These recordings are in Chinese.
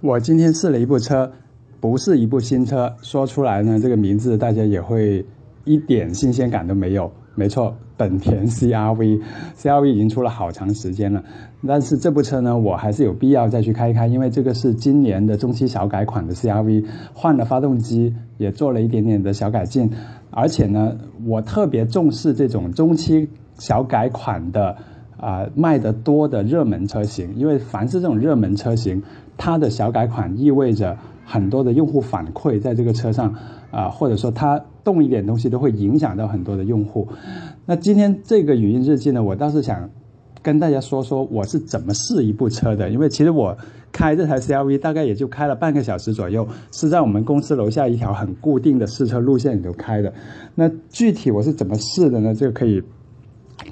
我今天试了一部车，不是一部新车，说出来呢，这个名字大家也会一点新鲜感都没有。没错，本田 CRV，CRV 已经出了好长时间了，但是这部车呢，我还是有必要再去开一开，因为这个是今年的中期小改款的 CRV，换了发动机，也做了一点点的小改进，而且呢，我特别重视这种中期小改款的啊卖得多的热门车型，因为凡是这种热门车型，它的小改款意味着很多的用户反馈在这个车上啊，或者说它。动一点东西都会影响到很多的用户。那今天这个语音日记呢，我倒是想跟大家说说我是怎么试一部车的。因为其实我开这台 CRV 大概也就开了半个小时左右，是在我们公司楼下一条很固定的试车路线里头开的。那具体我是怎么试的呢？就可以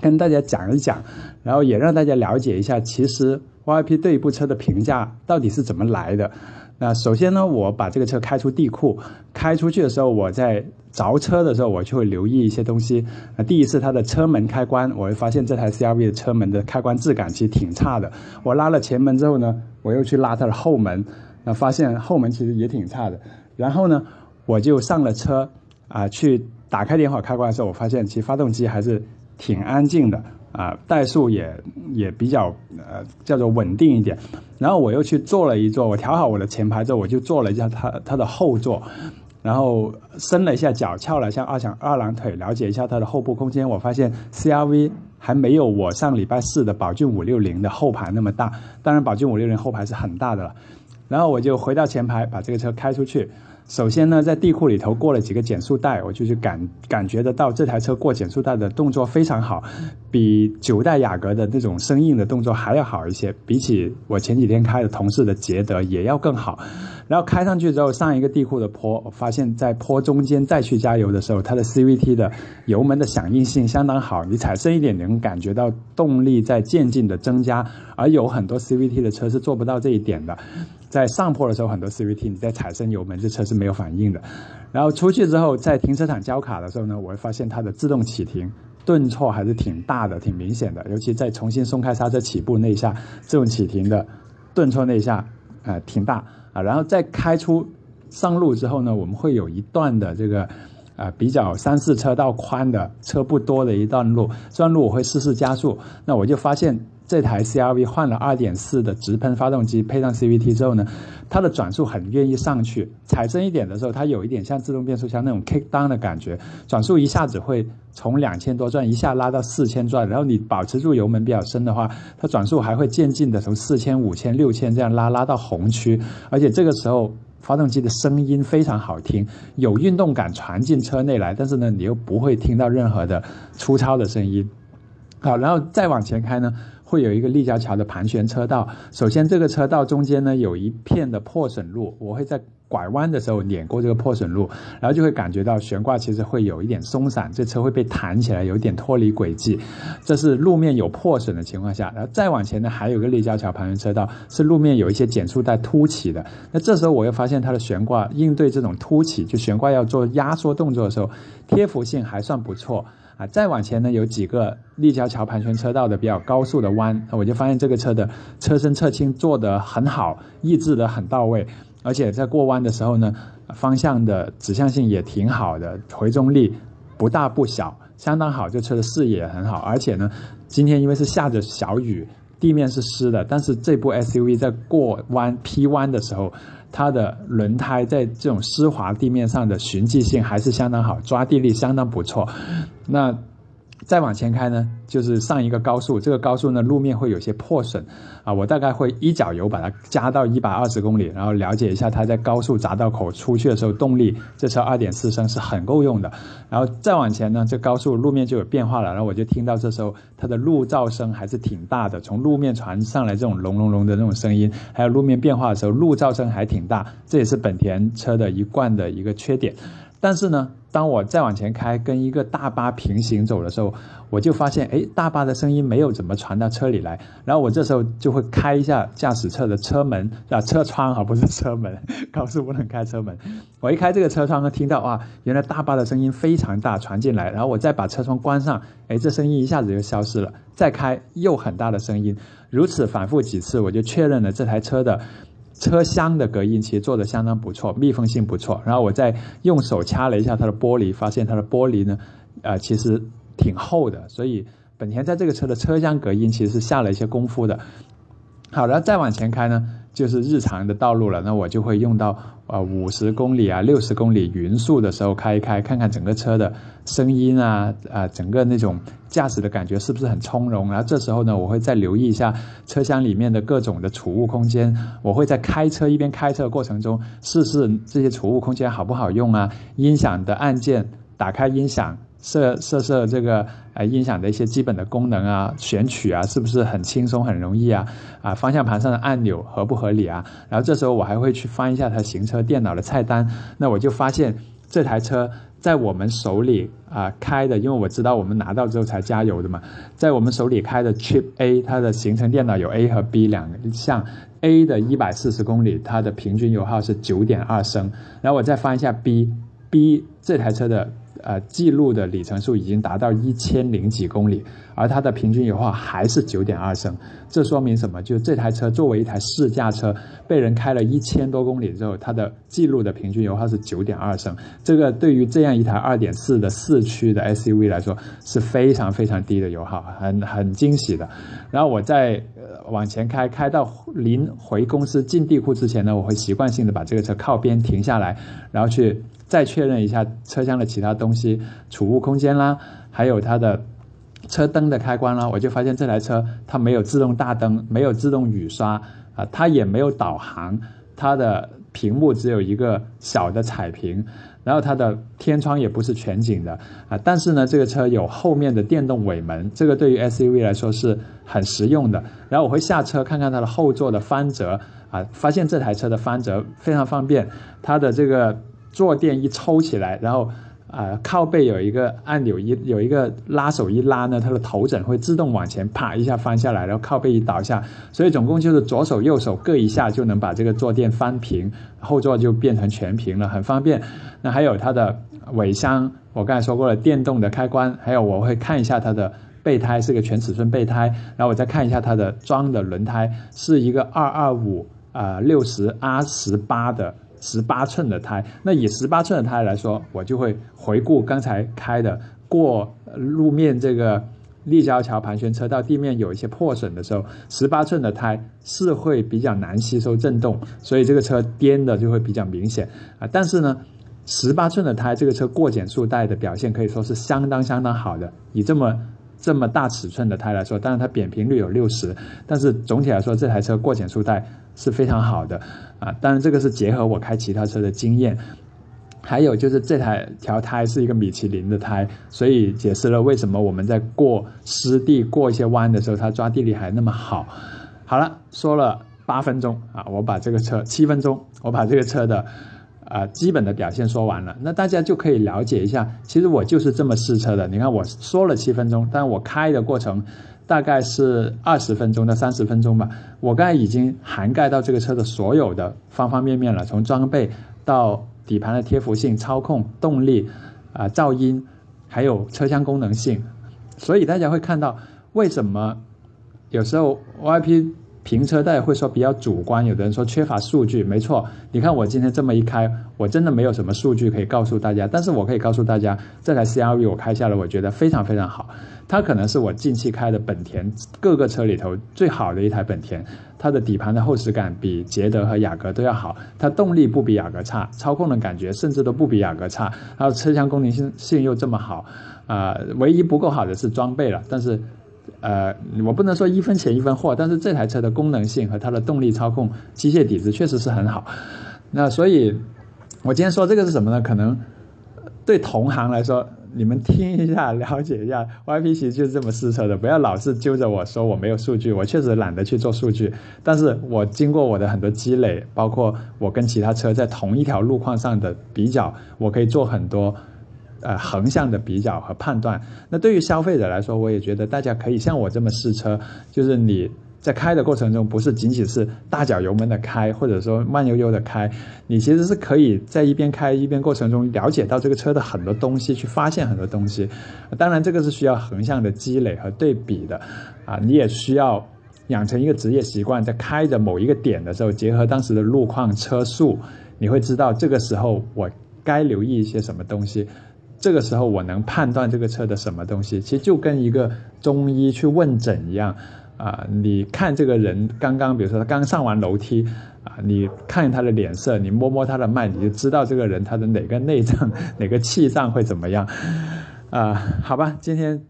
跟大家讲一讲，然后也让大家了解一下，其实 YP 对一部车的评价到底是怎么来的。那首先呢，我把这个车开出地库，开出去的时候，我在着车的时候，我就会留意一些东西。那第一次它的车门开关，我会发现这台 CRV 的车门的开关质感其实挺差的。我拉了前门之后呢，我又去拉它的后门，那发现后门其实也挺差的。然后呢，我就上了车，啊，去打开点火开关的时候，我发现其实发动机还是挺安静的。啊，怠速也也比较呃叫做稳定一点，然后我又去坐了一坐，我调好我的前排之后，我就坐了一下它它的后座，然后伸了一下脚，翘了一下二两二郎腿，了解一下它的后部空间。我发现 CRV 还没有我上礼拜四的宝骏五六零的后排那么大，当然宝骏五六零后排是很大的了。然后我就回到前排，把这个车开出去。首先呢，在地库里头过了几个减速带，我就去感感觉得到这台车过减速带的动作非常好，比九代雅阁的那种生硬的动作还要好一些，比起我前几天开的同事的捷德也要更好。然后开上去之后，上一个地库的坡，我发现在坡中间再去加油的时候，它的 CVT 的油门的响应性相当好，你踩深一点能感觉到动力在渐进的增加，而有很多 CVT 的车是做不到这一点的。在上坡的时候，很多 CVT 你在踩深油门，这车是没有反应的。然后出去之后，在停车场交卡的时候呢，我会发现它的自动启停顿挫还是挺大的，挺明显的。尤其在重新松开刹车起步那一下，自动启停的顿挫那一下，呃，挺大。啊，然后再开出上路之后呢，我们会有一段的这个，啊，比较三四车道宽的车不多的一段路，这段路我会试试加速。那我就发现这台 CRV 换了2.4的直喷发动机，配上 CVT 之后呢。它的转速很愿意上去，踩深一点的时候，它有一点像自动变速箱那种 kick down 的感觉，转速一下子会从两千多转一下拉到四千转，然后你保持住油门比较深的话，它转速还会渐进的从四千、五千、六千这样拉拉到红区，而且这个时候发动机的声音非常好听，有运动感传进车内来，但是呢，你又不会听到任何的粗糙的声音。好，然后再往前开呢。会有一个立交桥的盘旋车道。首先，这个车道中间呢有一片的破损路，我会在拐弯的时候碾过这个破损路，然后就会感觉到悬挂其实会有一点松散，这车会被弹起来，有点脱离轨迹。这是路面有破损的情况下。然后再往前呢，还有个立交桥盘旋车道，是路面有一些减速带凸起的。那这时候我又发现它的悬挂应对这种凸起，就悬挂要做压缩动作的时候，贴服性还算不错。啊，再往前呢，有几个立交桥盘旋车道的比较高速的弯，我就发现这个车的车身侧倾做得很好，抑制得很到位，而且在过弯的时候呢，方向的指向性也挺好的，回中力不大不小，相当好，这车的视野很好，而且呢，今天因为是下着小雨，地面是湿的，但是这部 SUV 在过弯 P 弯的时候。它的轮胎在这种湿滑地面上的循迹性还是相当好，抓地力相当不错。那。再往前开呢，就是上一个高速，这个高速呢路面会有些破损，啊，我大概会一脚油把它加到一百二十公里，然后了解一下它在高速匝道口出去的时候动力，这车二点四升是很够用的。然后再往前呢，这高速路面就有变化了，然后我就听到这时候它的路噪声还是挺大的，从路面传上来这种隆隆隆的那种声音，还有路面变化的时候路噪声还挺大，这也是本田车的一贯的一个缺点。但是呢，当我再往前开，跟一个大巴平行走的时候，我就发现，哎，大巴的声音没有怎么传到车里来。然后我这时候就会开一下驾驶侧的车门，啊，车窗而，不是车门，高速不能开车门。我一开这个车窗，听到啊，原来大巴的声音非常大传进来。然后我再把车窗关上，哎，这声音一下子就消失了。再开又很大的声音，如此反复几次，我就确认了这台车的。车厢的隔音其实做的相当不错，密封性不错。然后我再用手掐了一下它的玻璃，发现它的玻璃呢，呃，其实挺厚的。所以本田在这个车的车厢隔音其实是下了一些功夫的。好然后，再往前开呢，就是日常的道路了。那我就会用到啊五十公里啊、六十公里匀速的时候开一开，看看整个车的声音啊啊，整个那种驾驶的感觉是不是很从容。然后这时候呢，我会再留意一下车厢里面的各种的储物空间。我会在开车一边开车过程中试试这些储物空间好不好用啊，音响的按键，打开音响。设设设这个呃音响的一些基本的功能啊，选曲啊，是不是很轻松很容易啊？啊，方向盘上的按钮合不合理啊？然后这时候我还会去翻一下它行车电脑的菜单，那我就发现这台车在我们手里啊开的，因为我知道我们拿到之后才加油的嘛，在我们手里开的 Chip A，它的行程电脑有 A 和 B 两项，A 的一百四十公里，它的平均油耗是九点二升，然后我再翻一下 B，B 这台车的。呃，记录的里程数已经达到一千零几公里，而它的平均油耗还是九点二升，这说明什么？就这台车作为一台试驾车，被人开了一千多公里之后，它的记录的平均油耗是九点二升，这个对于这样一台二点四的四驱的 SUV 来说是非常非常低的油耗，很很惊喜的。然后我在往前开，开到临回公司进地库之前呢，我会习惯性的把这个车靠边停下来，然后去。再确认一下车厢的其他东西，储物空间啦，还有它的车灯的开关啦，我就发现这台车它没有自动大灯，没有自动雨刷啊，它也没有导航，它的屏幕只有一个小的彩屏，然后它的天窗也不是全景的啊，但是呢，这个车有后面的电动尾门，这个对于 SUV 来说是很实用的。然后我会下车看看它的后座的翻折啊，发现这台车的翻折非常方便，它的这个。坐垫一抽起来，然后啊靠背有一个按钮一有一个拉手一拉呢，它的头枕会自动往前啪一下翻下来，然后靠背一倒下，所以总共就是左手右手各一下就能把这个坐垫翻平，后座就变成全平了，很方便。那还有它的尾箱，我刚才说过了，电动的开关，还有我会看一下它的备胎是个全尺寸备胎，然后我再看一下它的装的轮胎是一个二二五啊六十 R 十八的。十八寸的胎，那以十八寸的胎来说，我就会回顾刚才开的过路面这个立交桥盘旋车道地面有一些破损的时候，十八寸的胎是会比较难吸收震动，所以这个车颠的就会比较明显啊。但是呢，十八寸的胎这个车过减速带的表现可以说是相当相当好的，以这么。这么大尺寸的胎来说，当然它扁平率有六十，但是总体来说这台车过减速带是非常好的啊。当然这个是结合我开其他车的经验，还有就是这台条胎是一个米其林的胎，所以解释了为什么我们在过湿地、过一些弯的时候，它抓地力还那么好。好了，说了八分钟啊，我把这个车七分钟，我把这个车的。啊，基本的表现说完了，那大家就可以了解一下。其实我就是这么试车的。你看，我说了七分钟，但我开的过程大概是二十分钟到三十分钟吧。我刚才已经涵盖到这个车的所有的方方面面了，从装备到底盘的贴服性、操控、动力啊、噪音，还有车厢功能性。所以大家会看到，为什么有时候 YP。评车大家会说比较主观，有的人说缺乏数据，没错。你看我今天这么一开，我真的没有什么数据可以告诉大家，但是我可以告诉大家，这台 CRV 我开下来，我觉得非常非常好。它可能是我近期开的本田各个车里头最好的一台本田。它的底盘的厚实感比捷德和雅阁都要好，它动力不比雅阁差，操控的感觉甚至都不比雅阁差，还有车厢功能性性又这么好，啊，唯一不够好的是装备了，但是。呃，我不能说一分钱一分货，但是这台车的功能性和它的动力操控、机械底子确实是很好。那所以，我今天说这个是什么呢？可能对同行来说，你们听一下，了解一下，YP 其实就是这么试车的。不要老是揪着我说我没有数据，我确实懒得去做数据。但是我经过我的很多积累，包括我跟其他车在同一条路况上的比较，我可以做很多。呃，横向的比较和判断。那对于消费者来说，我也觉得大家可以像我这么试车，就是你在开的过程中，不是仅仅是大脚油门的开，或者说慢悠悠的开，你其实是可以在一边开一边过程中了解到这个车的很多东西，去发现很多东西。当然，这个是需要横向的积累和对比的，啊，你也需要养成一个职业习惯，在开着某一个点的时候，结合当时的路况、车速，你会知道这个时候我该留意一些什么东西。这个时候我能判断这个车的什么东西，其实就跟一个中医去问诊一样。啊，你看这个人刚刚，比如说他刚上完楼梯，啊，你看他的脸色，你摸摸他的脉，你就知道这个人他的哪个内脏、哪个气脏会怎么样。啊，好吧，今天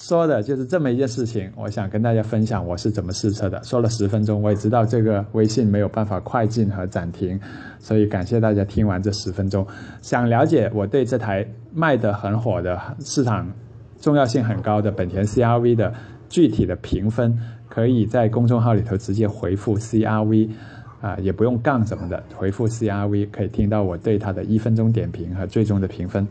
说的就是这么一件事情，我想跟大家分享我是怎么试车的。说了十分钟，我也知道这个微信没有办法快进和暂停，所以感谢大家听完这十分钟。想了解我对这台卖的很火的市场重要性很高的本田 CRV 的。具体的评分可以在公众号里头直接回复 CRV，啊，也不用杠什么的，回复 CRV 可以听到我对它的一分钟点评和最终的评分。